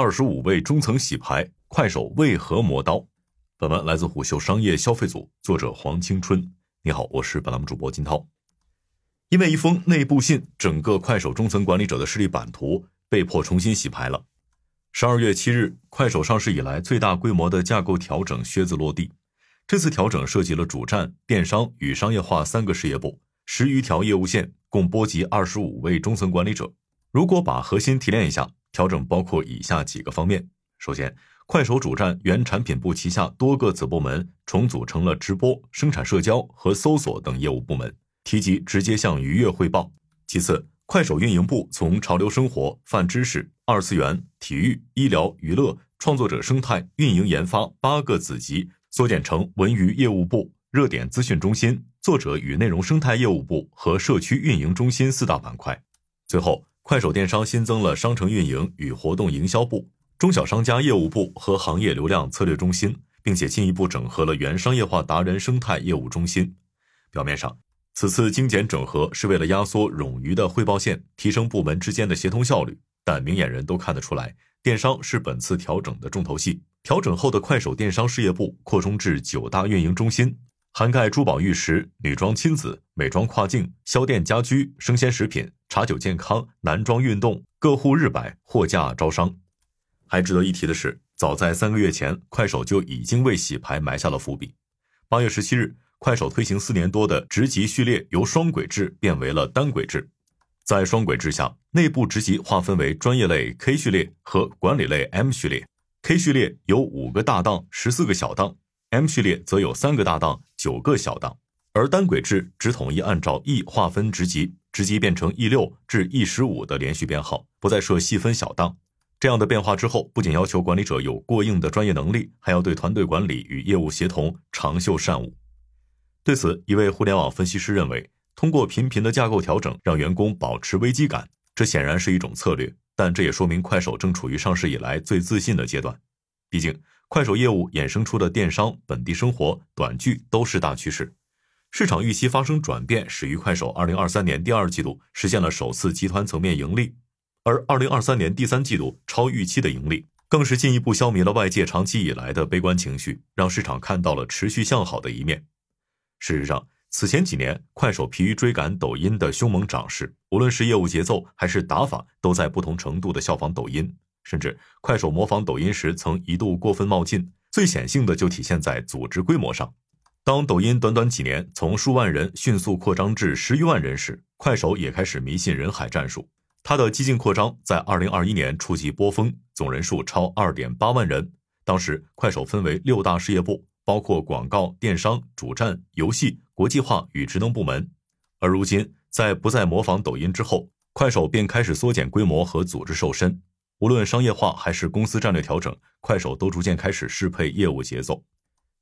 二十五位中层洗牌，快手为何磨刀？本文来自虎嗅商业消费组，作者黄青春。你好，我是本栏目主播金涛。因为一封内部信，整个快手中层管理者的势力版图被迫重新洗牌了。十二月七日，快手上市以来最大规模的架构调整靴子落地。这次调整涉及了主站、电商与商业化三个事业部，十余条业务线，共波及二十五位中层管理者。如果把核心提炼一下，调整包括以下几个方面：首先，快手主站原产品部旗下多个子部门重组成了直播、生产社交和搜索等业务部门，提及直接向愉悦汇报。其次，快手运营部从潮流生活、泛知识、二次元、体育、医疗、娱乐、创作者生态、运营研发八个子级缩减成文娱业务部、热点资讯中心、作者与内容生态业务部和社区运营中心四大板块。最后。快手电商新增了商城运营与活动营销部、中小商家业务部和行业流量策略中心，并且进一步整合了原商业化达人生态业务中心。表面上，此次精简整合是为了压缩冗余的汇报线，提升部门之间的协同效率。但明眼人都看得出来，电商是本次调整的重头戏。调整后的快手电商事业部扩充至九大运营中心。涵盖珠宝玉石、女装亲子、美妆跨境、销店家居、生鲜食品、茶酒健康、男装运动、各户日百、货架招商。还值得一提的是，早在三个月前，快手就已经为洗牌埋下了伏笔。八月十七日，快手推行四年多的职级序列由双轨制变为了单轨制。在双轨制下，内部职级划分为专业类 K 序列和管理类 M 序列。K 序列有五个大档，十四个小档。M 序列则有三个大档、九个小档，而单轨制只统一按照 E 划分职级，直接变成 E 六至 E 十五的连续编号，不再设细分小档。这样的变化之后，不仅要求管理者有过硬的专业能力，还要对团队管理与业务协同长袖善舞。对此，一位互联网分析师认为，通过频频的架构调整，让员工保持危机感，这显然是一种策略，但这也说明快手正处于上市以来最自信的阶段。毕竟。快手业务衍生出的电商、本地生活、短剧都是大趋势，市场预期发生转变，始于快手二零二三年第二季度实现了首次集团层面盈利，而二零二三年第三季度超预期的盈利，更是进一步消弭了外界长期以来的悲观情绪，让市场看到了持续向好的一面。事实上，此前几年快手疲于追赶抖音的凶猛涨势，无论是业务节奏还是打法，都在不同程度的效仿抖音。甚至快手模仿抖音时，曾一度过分冒进。最显性的就体现在组织规模上。当抖音短短几年从数万人迅速扩张至十余万人时，快手也开始迷信人海战术。它的激进扩张在二零二一年触及波峰，总人数超二点八万人。当时快手分为六大事业部，包括广告、电商、主站、游戏、国际化与职能部门。而如今，在不再模仿抖音之后，快手便开始缩减规模和组织瘦身。无论商业化还是公司战略调整，快手都逐渐开始适配业务节奏。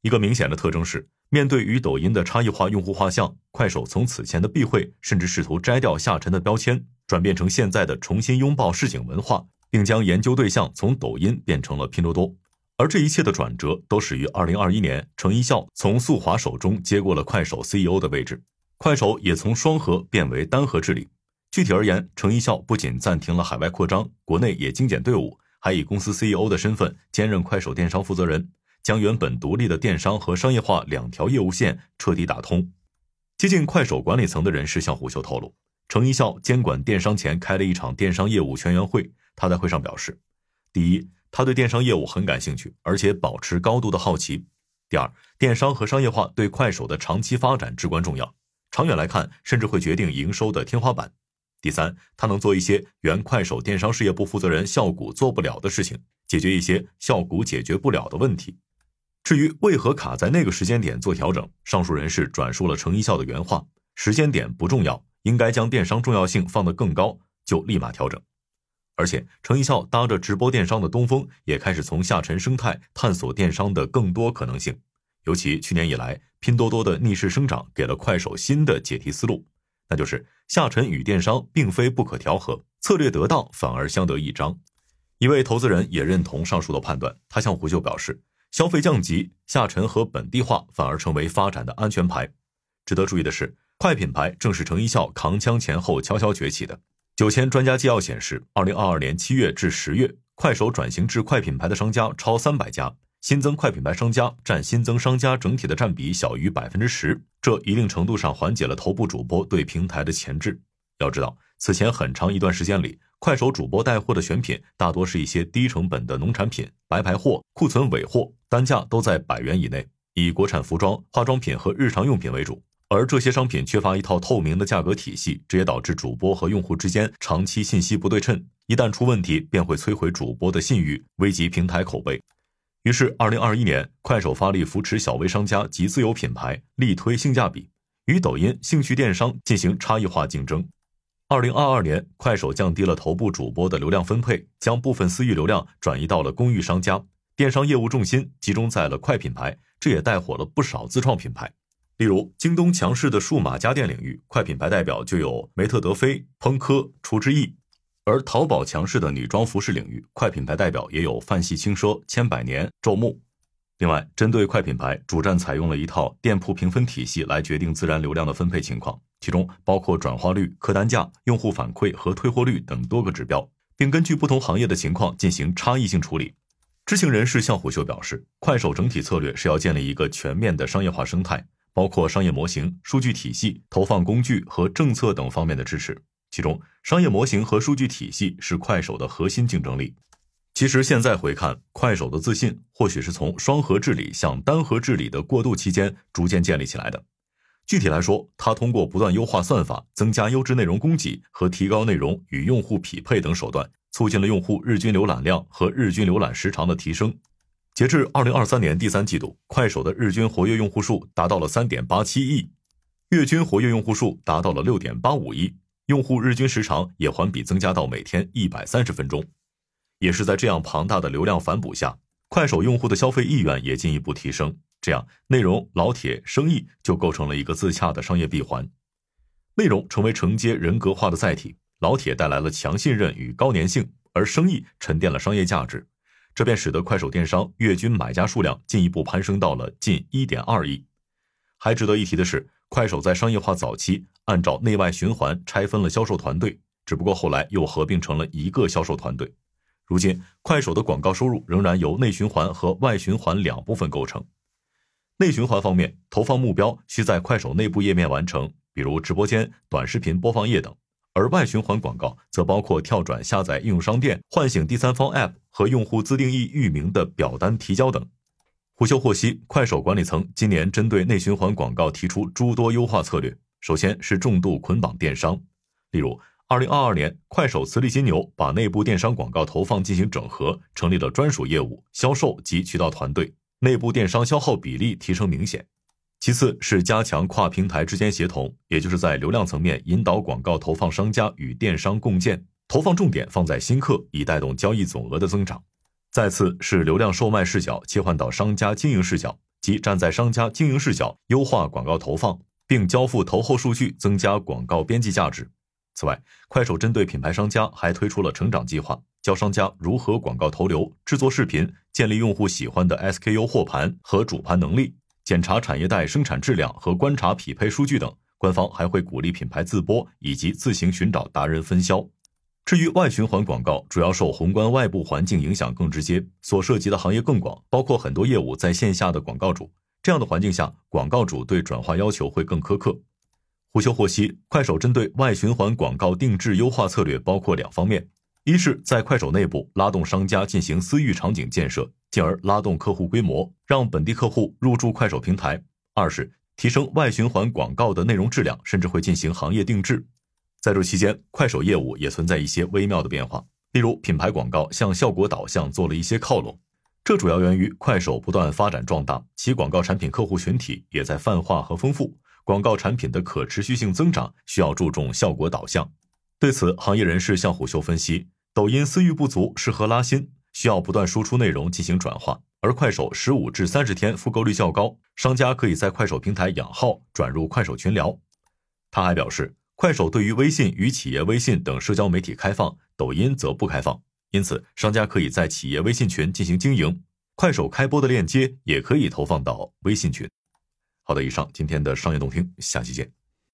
一个明显的特征是，面对与抖音的差异化用户画像，快手从此前的避讳，甚至试图摘掉下沉的标签，转变成现在的重新拥抱市井文化，并将研究对象从抖音变成了拼多多。而这一切的转折，都始于二零二一年，程一笑从速滑手中接过了快手 CEO 的位置，快手也从双核变为单核治理。具体而言，程一笑不仅暂停了海外扩张，国内也精简队伍，还以公司 CEO 的身份兼任快手电商负责人，将原本独立的电商和商业化两条业务线彻底打通。接近快手管理层的人士向虎嗅透露，程一笑监管电商前开了一场电商业务全员会。他在会上表示：第一，他对电商业务很感兴趣，而且保持高度的好奇；第二，电商和商业化对快手的长期发展至关重要，长远来看，甚至会决定营收的天花板。第三，他能做一些原快手电商事业部负责人效谷做不了的事情，解决一些效谷解决不了的问题。至于为何卡在那个时间点做调整，上述人士转述了程一笑的原话：“时间点不重要，应该将电商重要性放得更高，就立马调整。”而且，程一笑搭着直播电商的东风，也开始从下沉生态探索电商的更多可能性。尤其去年以来，拼多多的逆势生长，给了快手新的解题思路。那就是下沉与电商并非不可调和，策略得当反而相得益彰。一位投资人也认同上述的判断，他向胡秀表示，消费降级、下沉和本地化反而成为发展的安全牌。值得注意的是，快品牌正是程一笑扛枪前后悄悄崛起的。九千专家纪要显示，二零二二年七月至十月，快手转型至快品牌的商家超三百家，新增快品牌商家占新增商家整体的占比小于百分之十，这一定程度上缓解了头部主播对平台的钳制。要知道，此前很长一段时间里，快手主播带货的选品大多是一些低成本的农产品、白牌货、库存尾货，单价都在百元以内，以国产服装、化妆品和日常用品为主。而这些商品缺乏一套透明的价格体系，这也导致主播和用户之间长期信息不对称，一旦出问题，便会摧毁主播的信誉，危及平台口碑。于是，二零二一年，快手发力扶持小微商家及自有品牌，力推性价比，与抖音、兴趣电商进行差异化竞争。二零二二年，快手降低了头部主播的流量分配，将部分私域流量转移到了公域商家，电商业务重心集中在了快品牌，这也带火了不少自创品牌。例如，京东强势的数码家电领域，快品牌代表就有梅特德菲、烹科、厨之意；而淘宝强势的女装服饰领域，快品牌代表也有范系轻奢、千百年、昼暮。另外，针对快品牌，主站采用了一套店铺评分体系来决定自然流量的分配情况，其中包括转化率、客单价、用户反馈和退货率等多个指标，并根据不同行业的情况进行差异性处理。知情人士向虎秀表示，快手整体策略是要建立一个全面的商业化生态。包括商业模型、数据体系、投放工具和政策等方面的支持。其中，商业模型和数据体系是快手的核心竞争力。其实现在回看，快手的自信或许是从双核治理向单核治理的过渡期间逐渐建立起来的。具体来说，它通过不断优化算法、增加优质内容供给和提高内容与用户匹配等手段，促进了用户日均浏览量和日均浏览时长的提升。截至二零二三年第三季度，快手的日均活跃用户数达到了三点八七亿，月均活跃用户数达到了六点八五亿，用户日均时长也环比增加到每天一百三十分钟。也是在这样庞大的流量反哺下，快手用户的消费意愿也进一步提升，这样内容、老铁、生意就构成了一个自洽的商业闭环。内容成为承接人格化的载体，老铁带来了强信任与高粘性，而生意沉淀了商业价值。这便使得快手电商月均买家数量进一步攀升到了近一点二亿。还值得一提的是，快手在商业化早期按照内外循环拆分了销售团队，只不过后来又合并成了一个销售团队。如今，快手的广告收入仍然由内循环和外循环两部分构成。内循环方面，投放目标需在快手内部页面完成，比如直播间、短视频播放页等。而外循环广告则包括跳转下载应用商店、唤醒第三方 App 和用户自定义域名的表单提交等。胡秀获悉，快手管理层今年针对内循环广告提出诸多优化策略。首先是重度捆绑电商，例如，二零二二年，快手磁力金牛把内部电商广告投放进行整合，成立了专属业务、销售及渠道团队，内部电商消耗比例提升明显。其次是加强跨平台之间协同，也就是在流量层面引导广告投放商家与电商共建，投放重点放在新客，以带动交易总额的增长。再次是流量售卖视角切换到商家经营视角，即站在商家经营视角优化广告投放，并交付投后数据，增加广告边际价值。此外，快手针对品牌商家还推出了成长计划，教商家如何广告投流、制作视频、建立用户喜欢的 SKU 货盘和主盘能力。检查产业带生产质量和观察匹配数据等，官方还会鼓励品牌自播以及自行寻找达人分销。至于外循环广告，主要受宏观外部环境影响更直接，所涉及的行业更广，包括很多业务在线下的广告主。这样的环境下，广告主对转化要求会更苛刻。胡修获悉，快手针对外循环广告定制优化策略包括两方面：一是，在快手内部拉动商家进行私域场景建设。进而拉动客户规模，让本地客户入驻快手平台。二是提升外循环广告的内容质量，甚至会进行行业定制。在这期间，快手业务也存在一些微妙的变化，例如品牌广告向效果导向做了一些靠拢，这主要源于快手不断发展壮大，其广告产品客户群体也在泛化和丰富，广告产品的可持续性增长需要注重效果导向。对此，行业人士向虎嗅分析，抖音私域不足，适合拉新。需要不断输出内容进行转化，而快手十五至三十天复购率较高，商家可以在快手平台养号转入快手群聊。他还表示，快手对于微信与企业微信等社交媒体开放，抖音则不开放，因此商家可以在企业微信群进行经营，快手开播的链接也可以投放到微信群。好的，以上今天的商业动听，下期见。